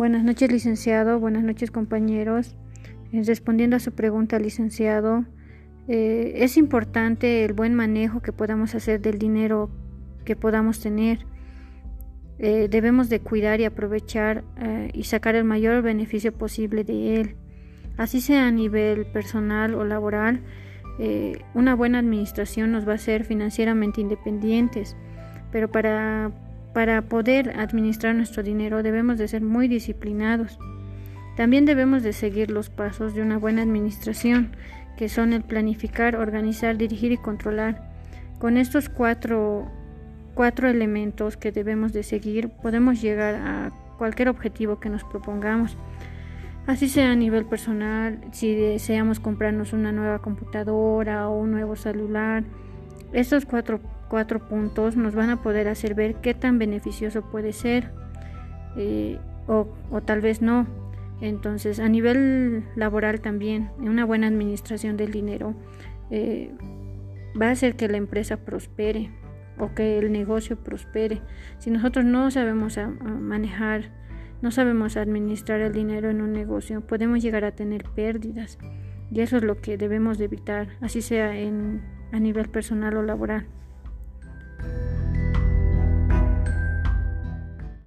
Buenas noches, licenciado. Buenas noches, compañeros. Eh, respondiendo a su pregunta, licenciado, eh, es importante el buen manejo que podamos hacer del dinero que podamos tener. Eh, debemos de cuidar y aprovechar y sacar el mayor beneficio posible de él. Así sea a nivel personal o laboral, una buena administración nos va a hacer financieramente independientes, pero para para poder administrar nuestro dinero debemos de ser muy disciplinados. También debemos de seguir los pasos de una buena administración, que son el planificar, organizar, dirigir y controlar. Con estos cuatro, cuatro elementos que debemos de seguir, podemos llegar a cualquier objetivo que nos propongamos. Así sea a nivel personal, si deseamos comprarnos una nueva computadora o un nuevo celular. Estos cuatro cuatro puntos nos van a poder hacer ver qué tan beneficioso puede ser eh, o, tal vez no. Entonces, a nivel laboral también, una buena administración del dinero eh, va a hacer que la empresa prospere o que el negocio prospere. Si nosotros no sabemos manejar, no sabemos administrar el dinero en un negocio, podemos llegar a tener pérdidas. Y eso es lo que debemos de evitar, así sea en, a nivel personal o laboral.